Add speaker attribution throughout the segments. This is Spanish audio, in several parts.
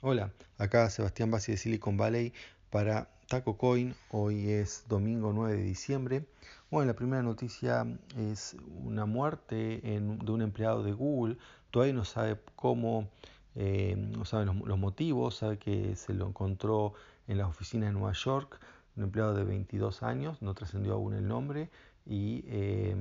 Speaker 1: Hola, acá Sebastián Bassi de Silicon Valley para Taco Coin. Hoy es domingo 9 de diciembre. Bueno, la primera noticia es una muerte de un empleado de Google. Todavía no sabe cómo, eh, no sabe los, motivos, sabe que se lo encontró en la oficina de Nueva York, un empleado de 22 años, no trascendió aún el nombre y eh,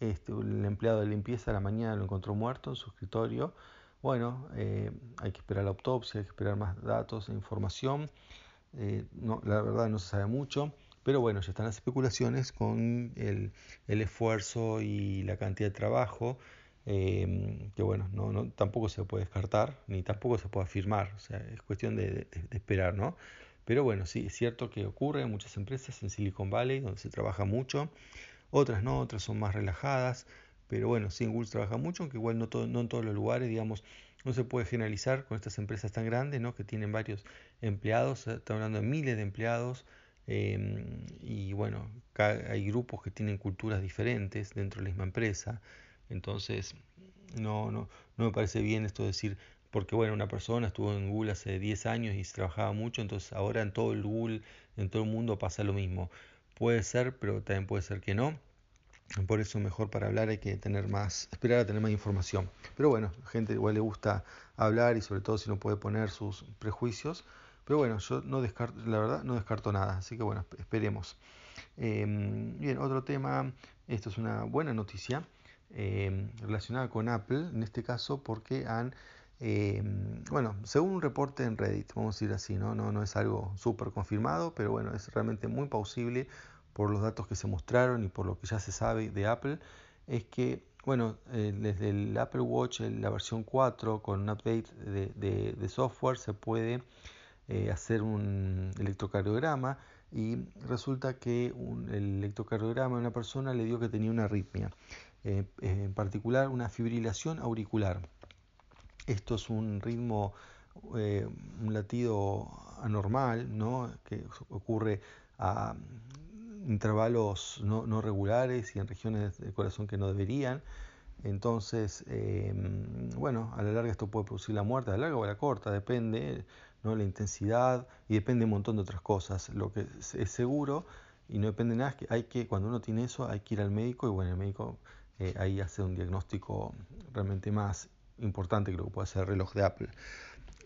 Speaker 1: este, el empleado de limpieza a la mañana lo encontró muerto en su escritorio. Bueno, eh, hay que esperar la autopsia, hay que esperar más datos e información. Eh, la verdad no se sabe mucho, pero bueno, ya están las especulaciones con el, esfuerzo y la cantidad de trabajo, eh, que bueno, no, tampoco se puede descartar, ni tampoco se puede afirmar, o sea, es cuestión de esperar, ¿no? Pero bueno, sí, es cierto que ocurre en muchas empresas en Silicon Valley, donde se trabaja mucho, otras no, otras son más relajadas, pero bueno, sí, Google trabaja mucho, aunque igual no, todo, no en todos los lugares, digamos, no se puede generalizar con estas empresas tan grandes, ¿no? que tienen varios empleados, eh, estamos hablando de miles de empleados, em, y bueno, hay grupos que tienen culturas diferentes dentro de la misma empresa, entonces no, no, no me parece bien esto de decir, porque bueno, una persona estuvo en Google hace 10 años y se trabajaba mucho, entonces ahora en todo el Google, en todo el mundo pasa lo mismo. Puede ser, pero también puede ser que no. Por eso mejor para hablar hay que tener más, esperar a tener más información. Pero bueno, gente igual le gusta hablar y sobre todo si no puede poner sus prejuicios. Pero bueno, yo no descarto, la verdad no descarto nada, así que bueno, esperemos. Em, bien, otro tema, esto es una buena noticia em, relacionada con Apple, en este caso porque han, em, bueno, según un reporte en Reddit, vamos a decir así, no, no, no es algo súper confirmado, pero bueno, es realmente muy plausible por los datos que se mostraron y por lo que ya se sabe de Apple, es que, bueno, eh, desde el Apple Watch, la versión 4, con un update de, software, se puede eh, hacer un electrocardiograma y resulta que el electrocardiograma de una persona le dio que tenía una arritmia, eh, en particular una fibrilación auricular. Esto es un ritmo, un latido anormal, ¿no? que ocurre a intervalos no, regulares y en regiones del corazón que no deberían. Entonces, em, bueno, a la larga esto puede producir la muerte, a la larga o a la corta, depende ¿no? la intensidad y depende un montón de otras cosas. Lo que es seguro y no depende de nada es que hay que, cuando uno tiene eso, hay que ir al médico y bueno, el médico eh, ahí hace un diagnóstico realmente más importante que lo que puede hacer el reloj de Apple.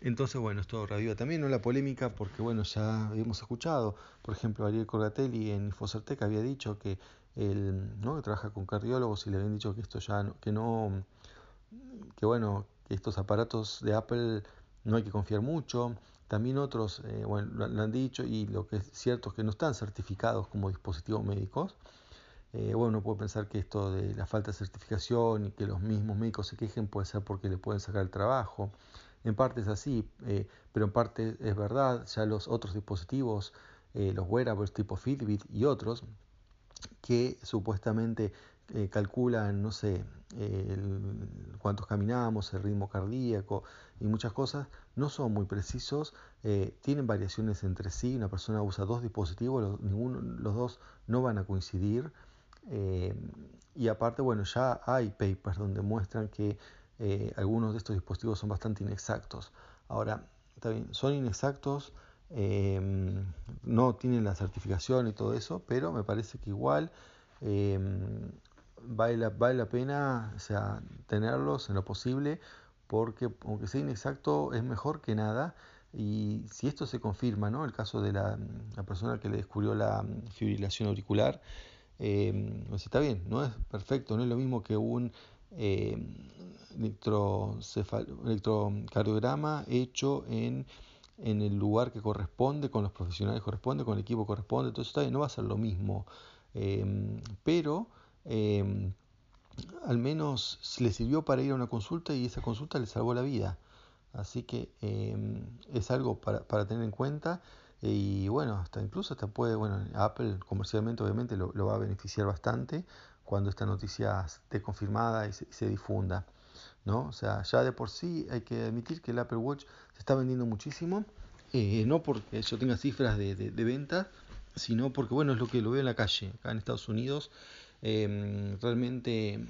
Speaker 1: Entonces, bueno, esto reviva también ¿no? la polémica porque, bueno, ya habíamos escuchado, por ejemplo, Ariel Corgatelli en Infocertec había dicho que él, ¿no? que trabaja con cardiólogos y le habían dicho que esto ya no, que no, que bueno, que estos aparatos de Apple no hay que confiar mucho. También otros, eh, bueno, lo, han dicho y lo que es cierto es que no están certificados como dispositivos médicos. Eh, bueno, uno puede pensar que esto de la falta de certificación y que los mismos médicos se quejen puede ser porque le pueden sacar el trabajo. En parte es así, eh, pero en parte es verdad, ya los otros dispositivos, eh, los wearables tipo Fitbit y otros, que supuestamente eh, calculan, no sé, cuántos caminamos, el ritmo cardíaco y muchas cosas, no son muy precisos, tienen variaciones entre sí, una persona usa dos dispositivos, los, ninguno, los dos no van a coincidir. y aparte, bueno, ya hay papers donde muestran que eh, algunos de estos dispositivos son bastante inexactos. Ahora, son inexactos, em, no tienen la certificación y todo eso, pero me parece que igual em, vale, la, vale la pena sea, tenerlos en lo posible, porque aunque sea inexacto, es mejor que nada. Y si esto se confirma, ¿no? el caso de la, persona que le descubrió la fibrilación auricular, eh, pues está bien, no es perfecto, no es lo mismo que un electrocardiograma hecho en, en, el lugar que corresponde, con los profesionales corresponde, con el equipo corresponde, entonces está no va a ser lo mismo, em, pero em, al menos le sirvió para ir a una consulta y esa consulta le salvó la vida. Así que em, es algo para, para, tener en cuenta y bueno, hasta incluso hasta puede, bueno, Apple comercialmente obviamente lo, lo va a beneficiar bastante cuando esta noticia esté confirmada y se, difunda. ¿No? O sea, ya de por sí hay que admitir que el Apple Watch se está vendiendo muchísimo, eh, no porque yo tenga cifras de, de, venta, sino porque bueno, es lo que lo veo en la calle, acá en Estados Unidos. Em, realmente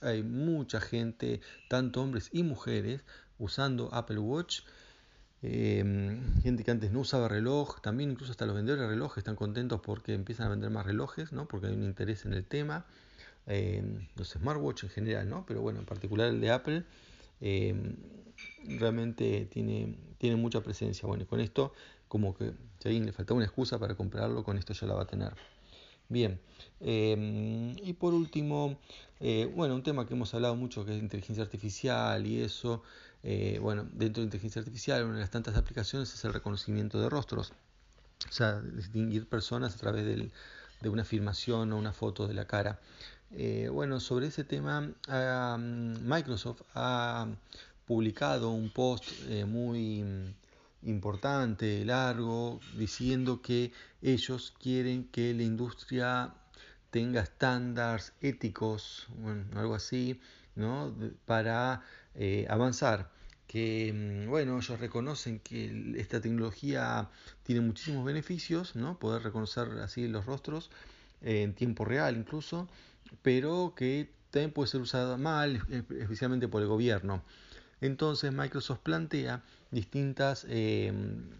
Speaker 1: hay mucha gente, tanto hombres y mujeres, usando Apple Watch. Em, gente que antes no usaba reloj, también incluso hasta los vendedores de relojes están contentos porque empiezan a vender más relojes, ¿no? porque hay un interés en el tema. Em, los smartwatch en general, ¿no? pero bueno, en particular el de Apple em, realmente tiene, tiene mucha presencia. Bueno, y con esto, como que si alguien le faltaba una excusa para comprarlo, con esto ya la va a tener. Bien, y por último, eh, bueno, un tema que hemos hablado mucho que es inteligencia artificial y eso. Eh, bueno, dentro de inteligencia artificial, una de las tantas aplicaciones es el reconocimiento de rostros. O sea, distinguir personas a través de una filmación o una foto de la cara. Eh, bueno, sobre ese tema, mm, Microsoft ha publicado un post eh, muy importante, largo, diciendo que ellos quieren que la industria tenga estándares éticos, bueno, algo así, ¿no? para avanzar que mm, bueno, ellos reconocen que esta tecnología tiene muchísimos beneficios, ¿no? Poder reconocer así los rostros eh, en tiempo real incluso, pero que también puede ser usada mal, especialmente por el gobierno. Entonces Microsoft plantea distintas, em,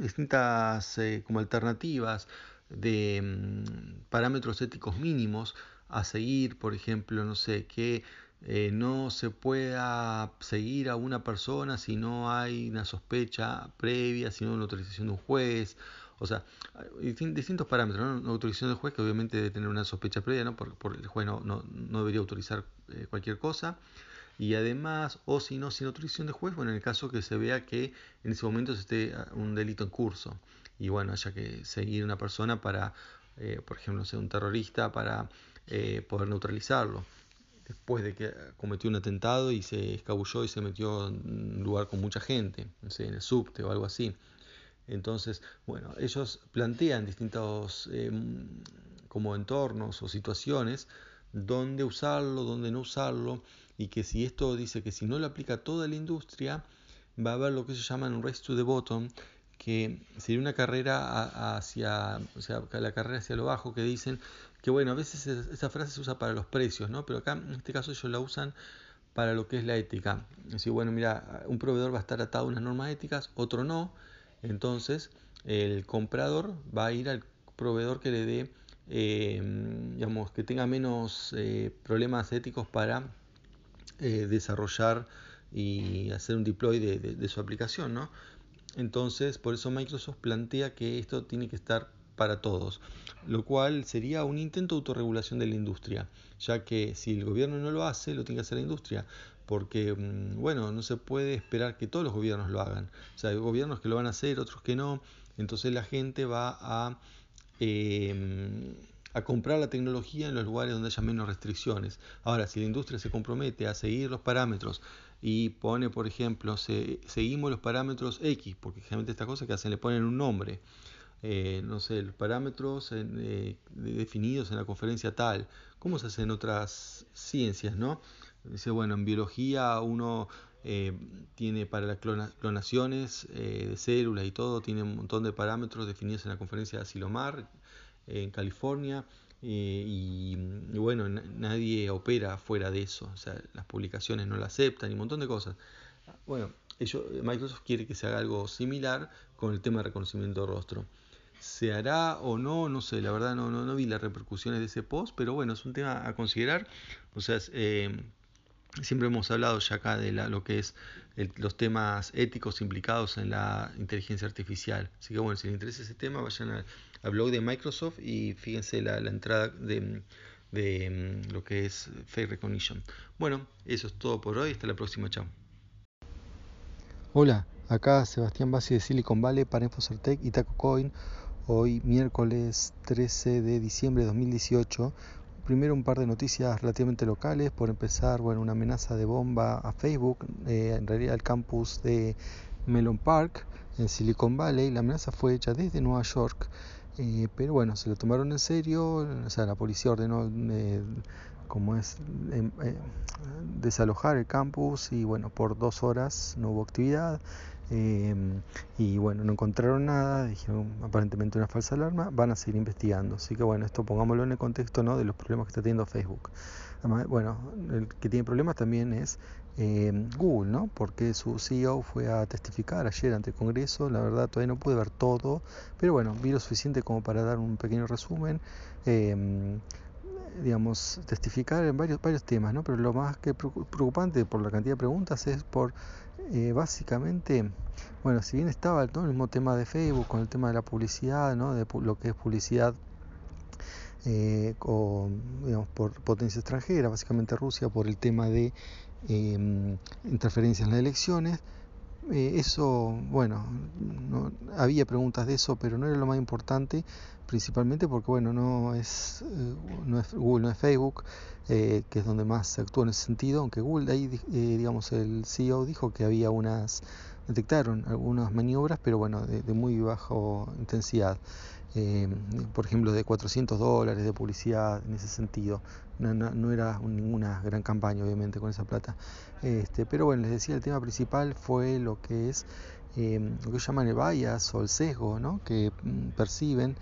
Speaker 1: distintas eh, como alternativas de mm, parámetros éticos mínimos a seguir, por ejemplo, no sé, que eh, no se pueda seguir a una persona si no hay una sospecha previa, si no hay una autorización de un juez. O sea, distintos parámetros, ¿no? Una autorización del juez que obviamente debe tener una sospecha previa, ¿no? Porque el juez no, no, debería autorizar eh, cualquier cosa. Y además, o si no, sin autorización de juez, bueno, en el caso que se vea que en ese momento se esté ah, un delito en curso. Y bueno, haya que seguir una persona para, eh, por ejemplo, ser un terrorista, para poder neutralizarlo después de que cometió un atentado y se escabulló y se metió en un lugar con mucha gente, no sé, en el subte o algo así. Entonces, bueno, ellos plantean distintos em, como entornos o situaciones donde usarlo, donde no usarlo, y que si esto dice que si no lo aplica toda la industria, va a haber lo que se llama un race to the bottom, que sería una carrera hacia, o sea, la carrera hacia lo bajo, que dicen que bueno, a veces esa frase se usa para los precios, ¿no? Pero acá en este caso ellos la usan para lo que es la ética. Es decir, bueno, mira, un proveedor va a estar atado a unas normas éticas, otro no. Entonces, el comprador va a ir al proveedor que le dé, eh, digamos, que tenga menos eh, problemas éticos para eh, desarrollar y hacer un deploy de, de su aplicación, ¿no? Entonces, por eso Microsoft plantea que esto tiene que estar para todos, lo cual sería un intento de autorregulación de la industria, ya que si el gobierno no lo hace, lo tiene que hacer la industria, porque, mm, bueno, no se puede esperar que todos los gobiernos lo hagan. O sea, hay gobiernos que lo van a hacer, otros que no, entonces la gente va a, em, a comprar la tecnología en los lugares donde haya menos restricciones. Ahora, si la industria se compromete a seguir los parámetros y pone, por ejemplo, seguimos los parámetros X, porque generalmente esta cosa que hacen le ponen un nombre. Eh, no sé, los parámetros eh, definidos en la conferencia tal, ¿cómo se hace en otras ciencias, no? Dice, bueno, en biología uno eh, tiene para las clonaciones de células y todo, tiene un montón de parámetros definidos en la conferencia de Asilomar en California. Y, y, bueno, nadie opera fuera de eso, o sea, las publicaciones no la aceptan y un montón de cosas. Bueno, ellos, Microsoft quiere que se haga algo similar con el tema de reconocimiento de rostro. ¿Se hará o no? No sé, la verdad no, no, no vi las repercusiones de ese post, pero bueno, es un tema a considerar. O sea, eh, siempre hemos hablado ya acá de lo que es los temas éticos implicados en la inteligencia artificial. Así que bueno, si les interesa ese tema, vayan al, blog de Microsoft y fíjense la, entrada de, de mm, lo que es Face Recognition. Bueno, eso es todo por hoy. Hasta la próxima. Chao. Hola, acá Sebastián Bassi de Silicon Valley para Infocertec y Taco Coin hoy miércoles 13 de diciembre de 2018. Primero un par de noticias relativamente locales. Por empezar, bueno, una amenaza de bomba a Facebook, eh, en realidad el campus de Melon Park en Silicon Valley. La amenaza fue hecha desde Nueva York, eh, pero bueno, se lo tomaron en serio. O sea, la policía ordenó eh, como es em, eh, desalojar el campus y bueno, por dos horas no hubo actividad. Em, y bueno, no encontraron nada, dijeron aparentemente una falsa alarma, van a seguir investigando. Así que bueno, esto pongámoslo en el contexto ¿no? de los problemas que está teniendo Facebook. Además, bueno, el que tiene problemas también es em, Google, ¿no? Porque su CEO fue a testificar ayer ante el Congreso, la verdad todavía no pude ver todo, pero bueno, vi lo suficiente como para dar un pequeño resumen. Eh, digamos, testificar en varios, varios temas, ¿no? Pero lo más que preocupante por la cantidad de preguntas es por, eh, básicamente, bueno, si bien estaba el mismo tema de Facebook, con el tema de la publicidad, ¿no? De lo que es publicidad eh, digamos, por potencia extranjera, básicamente Rusia, por el tema de eh, interferencias en las elecciones, eh, eso, bueno, no, había preguntas de eso, pero no era lo más importante, principalmente porque, bueno, no es, eh, no es Google, no es Facebook, eh, que es donde más se actúa en ese sentido, aunque Google, ahí, digamos, el CEO dijo que había unas, detectaron algunas maniobras, pero bueno, de, de muy baja intensidad. Eh, por ejemplo, de 400 dólares de publicidad en ese sentido. No, no, era ninguna gran campaña, obviamente, con esa plata. Este, pero bueno, les decía, el tema principal fue lo que es eh, lo que llaman el bias o el sesgo ¿no? que mm, perciben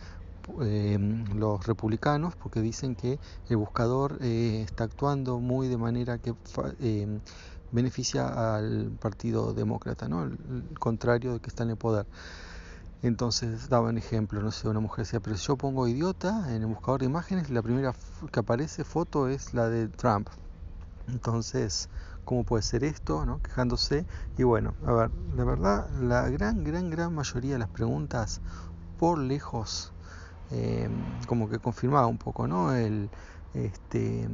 Speaker 1: eh, los republicanos porque dicen que el buscador está actuando muy de manera que beneficia al Partido Demócrata, ¿no? el contrario de que está en el poder. Entonces daban ejemplo, no sé, una mujer decía, pero si yo pongo idiota en el buscador de imágenes, la primera que aparece foto es la de Trump. Entonces, ¿cómo puede ser esto? ¿no? Quejándose. Y bueno, a ver, la verdad, la gran, gran, gran mayoría de las preguntas, por lejos, eh, como que confirmaba un poco, ¿no? El, este,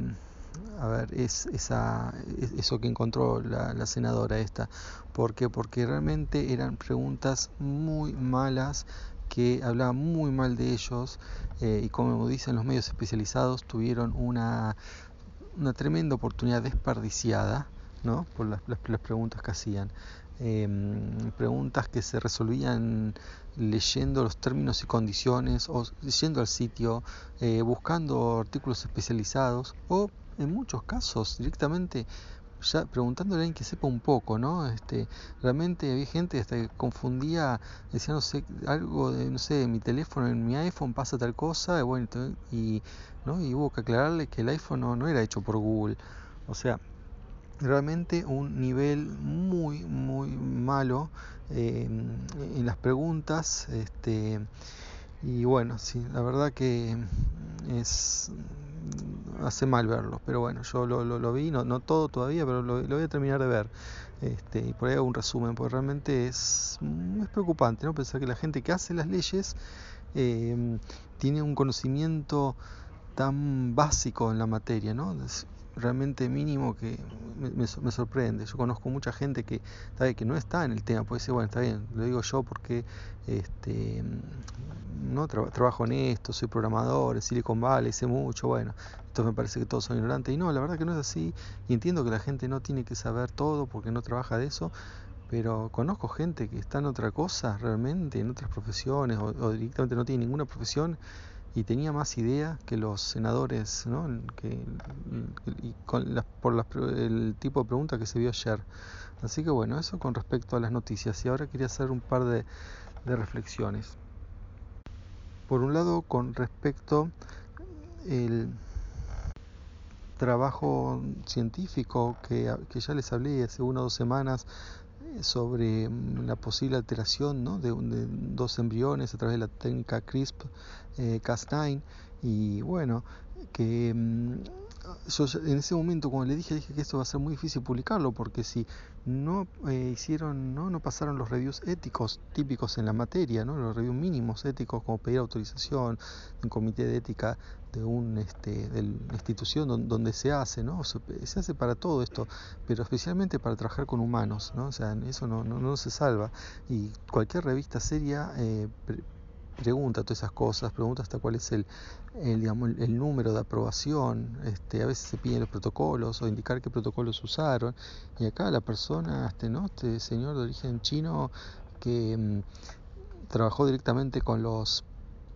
Speaker 1: a ver, es esa, eso que encontró la, senadora esta. ¿Por qué? Porque realmente eran preguntas muy malas que hablaban muy mal de ellos eh, y como dicen los medios especializados tuvieron una, una tremenda oportunidad desperdiciada ¿no? por las, preguntas que hacían. Em, preguntas que se resolvían leyendo los términos y condiciones o yendo al sitio, eh, buscando artículos especializados o en muchos casos directamente ya preguntándole a alguien que sepa un poco, ¿no? Este, realmente había gente hasta que confundía, decía, no sé, algo de, no sé, mi teléfono, en mi iPhone pasa tal cosa, y bueno, y, ¿no? y hubo que aclararle que el iPhone no, era hecho por Google. O sea, realmente un nivel muy, muy malo eh, en las preguntas, este, y bueno, sí, la verdad que es hace mal verlo, pero bueno, yo lo, lo, vi, no, no, todo todavía, pero lo, voy a terminar de ver. Este, y por ahí hago un resumen, porque realmente es, es preocupante, ¿no? Pensar que la gente que hace las leyes eh, tiene un conocimiento tan básico en la materia, ¿no? Realmente mínimo que me, sorprende. Yo conozco mucha gente que, que no está en el tema, puede ser, bueno, está bien, lo digo yo porque este, no trabajo en esto, soy programador, en Silicon Valley, sé mucho, bueno, esto me parece que todos son ignorantes. Y no, la verdad que no es así, y entiendo que la gente no tiene que saber todo porque no trabaja de eso, pero conozco gente que está en otra cosa realmente, en otras profesiones, o, o directamente no tiene ninguna profesión y tenía más idea que los senadores, ¿no? que, y con por el tipo de pregunta que se vio ayer. Así que bueno, eso con respecto a las noticias. Y ahora quería hacer un par de, de reflexiones. Por un lado, con respecto el trabajo científico que, que ya les hablé hace una o dos semanas sobre mm, la posible alteración ¿no? de, dos embriones a través de la técnica CRISP-Cas9 eh, y bueno, que mm, yo en ese momento cuando le dije, dije que esto va a ser muy difícil publicarlo porque si no eh, hicieron, ¿no? no pasaron los reviews éticos típicos en la materia, ¿no? los reviews mínimos éticos como pedir autorización, un comité de ética de una este, de institución donde, se hace, ¿no? Se, hace para todo esto, pero especialmente para trabajar con humanos, ¿no? O sea, eso no, no, no se salva. Y cualquier revista seria eh, pregunta todas esas cosas, pregunta hasta cuál es el, el, digamos, el, número de aprobación, este, a veces se piden los protocolos o indicar qué protocolos usaron, y acá la persona, este, ¿no? este señor de origen chino que mm, trabajó directamente con los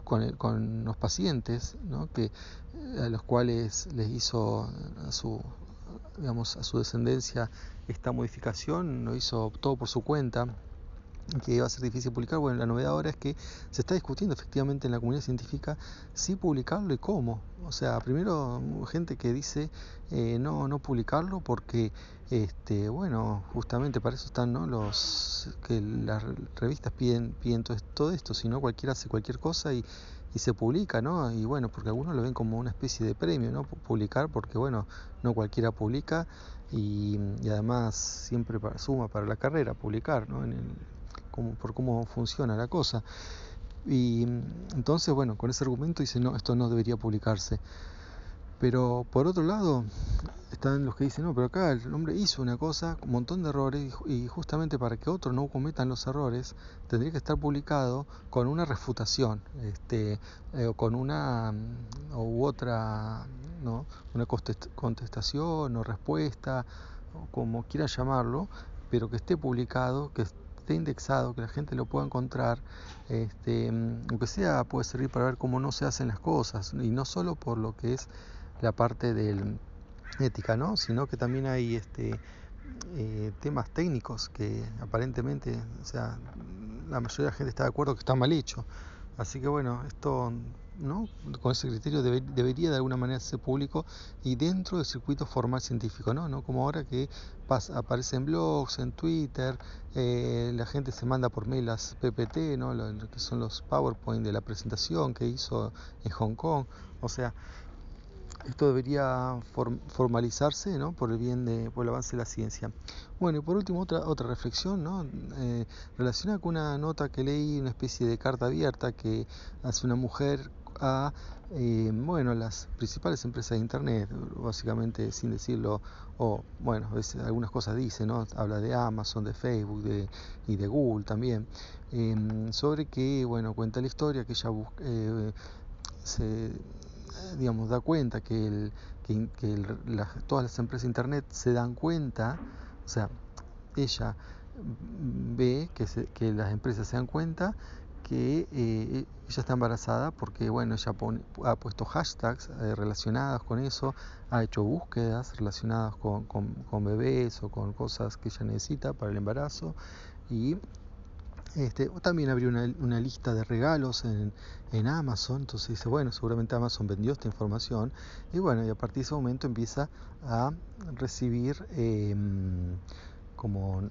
Speaker 1: con, con los pacientes, ¿no? que, a los cuales les hizo a su, digamos, a su descendencia esta modificación, lo hizo todo por su cuenta, que iba a ser difícil publicar. Bueno, la novedad ahora es que se está discutiendo efectivamente en la comunidad científica si publicarlo y cómo. O sea, primero gente que dice eh, no, no publicarlo porque, este, bueno, justamente para eso están ¿no? los que las revistas piden, piden todo esto, si no cualquiera hace cualquier cosa y, y se publica, ¿no? Y bueno, porque algunos lo ven como una especie de premio, ¿no? Publicar, porque bueno, no cualquiera publica y, además siempre suma para la carrera publicar, ¿no? En el, por cómo funciona la cosa. Y entonces, bueno, con ese argumento dice, no, esto no debería publicarse. Pero por otro lado, están los que dicen, no, pero acá el hombre hizo una cosa, un montón de errores, y justamente para que otros no cometan los errores, tendría que estar publicado con una refutación, este, eh, con una u otra, ¿no? una contestación o respuesta, como quiera llamarlo, pero que esté publicado, que esté indexado, que la gente lo pueda encontrar, este, aunque sea puede servir para ver cómo no se hacen las cosas, y no solo por lo que es la parte de ética, ¿no? sino que también hay este, eh, temas técnicos que aparentemente, o sea, la mayoría de la gente está de acuerdo que está mal hecho. Así que bueno, esto ¿no? con ese criterio debería de alguna manera ser público y dentro del circuito formal científico, ¿no? ¿no? Como ahora que pasa, aparece en blogs, en Twitter, eh, la gente se manda por mail las PPT, ¿no? Lo, que son los PowerPoint de la presentación que hizo en Hong Kong. O sea, esto debería formalizarse ¿no? por el bien de por el avance de la ciencia. Bueno, y por último otra otra reflexión ¿no? Eh, relacionada con una nota que leí, una especie de carta abierta que hace una mujer a eh, bueno, las principales empresas de Internet, básicamente sin decirlo, o bueno, algunas cosas dice, ¿no? habla de Amazon, de Facebook de, y de Google también, em, sobre que, bueno, cuenta la historia que ella eh, se, digamos, da cuenta que, el, que, todas las empresas de Internet se dan cuenta, o sea, ella ve que, que las empresas se dan cuenta que eh, ella está embarazada porque bueno ella ha puesto hashtags eh, relacionados con eso ha hecho búsquedas relacionadas con, con, bebés o con cosas que ella necesita para el embarazo y este, también abrió una, lista de regalos en, en, Amazon, entonces dice, bueno, seguramente Amazon vendió esta información y bueno, y a partir de ese momento empieza a recibir em, como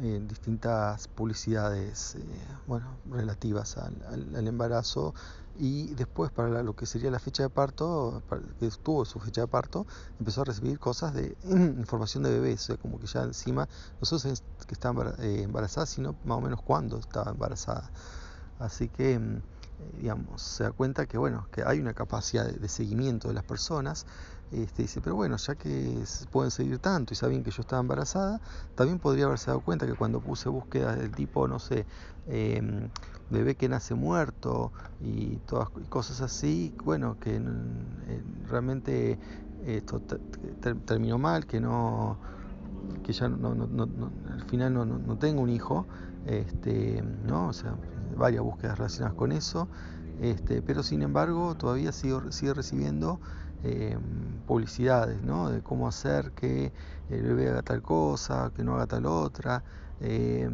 Speaker 1: eh, distintas publicidades eh, bueno, relativas al, embarazo y después para lo que sería la fecha de parto, que estuvo su fecha de parto, empezó a recibir cosas de información de bebés, como que ya encima, nosotros que está eh, embarazada, sino más o menos cuándo estaba embarazada. Así que, mm, digamos, se da cuenta que, bueno, que hay una capacidad de seguimiento de las personas este, dice, pero bueno, ya que pueden seguir tanto y saben que yo estaba embarazada, también podría haberse dado cuenta que cuando puse búsquedas del tipo, no sé, em, bebé que nace muerto y todas cosas así, bueno, que realmente esto terminó mal, que no que ya no, al final no, no, tengo un hijo, este, ¿no? O sea, varias búsquedas relacionadas con eso, este, pero sin embargo todavía sigo, sigue recibiendo eh, publicidades, ¿no? De cómo hacer que el bebé haga tal cosa, que no haga tal otra, eh,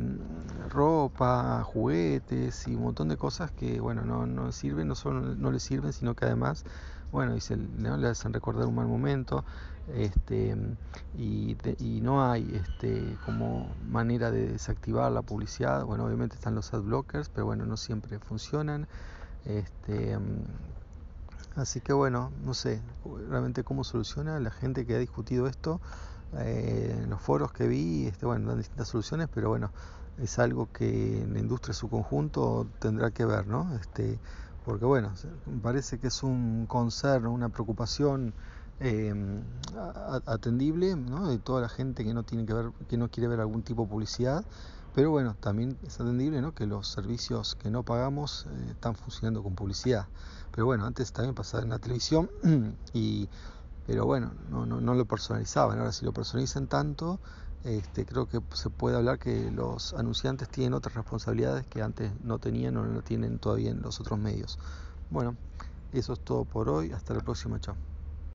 Speaker 1: ropa, juguetes y un montón de cosas que, bueno, no, no sirven, no solo no les sirven, sino que además, bueno, dice, ¿no? le hacen recordar un mal momento, este, y, y, no hay este, como manera de desactivar la publicidad. Bueno, obviamente están los ad blockers, pero bueno, no siempre funcionan. Este, Así que bueno, no sé realmente cómo soluciona la gente que ha discutido esto. Eh, en los foros que vi, este, bueno, dan distintas soluciones, pero bueno, es algo que la industria en su conjunto tendrá que ver, ¿no? Este, porque bueno, parece que es un concern, una preocupación eh, atendible, ¿no? De toda la gente que no tiene que ver, que no quiere ver algún tipo de publicidad. Pero bueno, también es atendible ¿no? que los servicios que no pagamos eh, están funcionando con publicidad. Pero bueno, antes también pasaba en la televisión, y, pero bueno, no, no, no lo personalizaban. Ahora si lo personalizan tanto, este, creo que se puede hablar que los anunciantes tienen otras responsabilidades que antes no tenían o no tienen todavía en los otros medios. Bueno, eso es todo por hoy. Hasta la próxima. Chao.